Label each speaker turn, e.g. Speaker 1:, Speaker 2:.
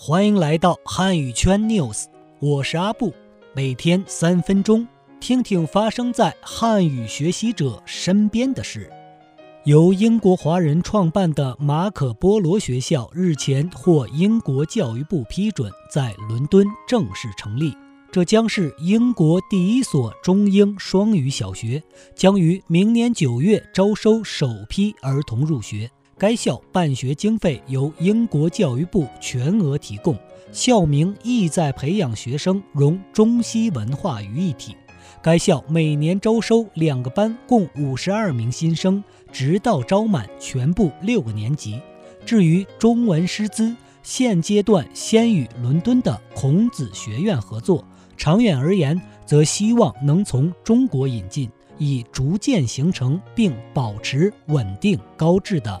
Speaker 1: 欢迎来到汉语圈 news，我是阿布，每天三分钟，听听发生在汉语学习者身边的事。由英国华人创办的马可波罗学校日前获英国教育部批准，在伦敦正式成立。这将是英国第一所中英双语小学，将于明年九月招收首批儿童入学。该校办学经费由英国教育部全额提供，校名意在培养学生融中西文化于一体。该校每年招收两个班，共五十二名新生，直到招满全部六个年级。至于中文师资，现阶段先与伦敦的孔子学院合作，长远而言，则希望能从中国引进，以逐渐形成并保持稳定高质的。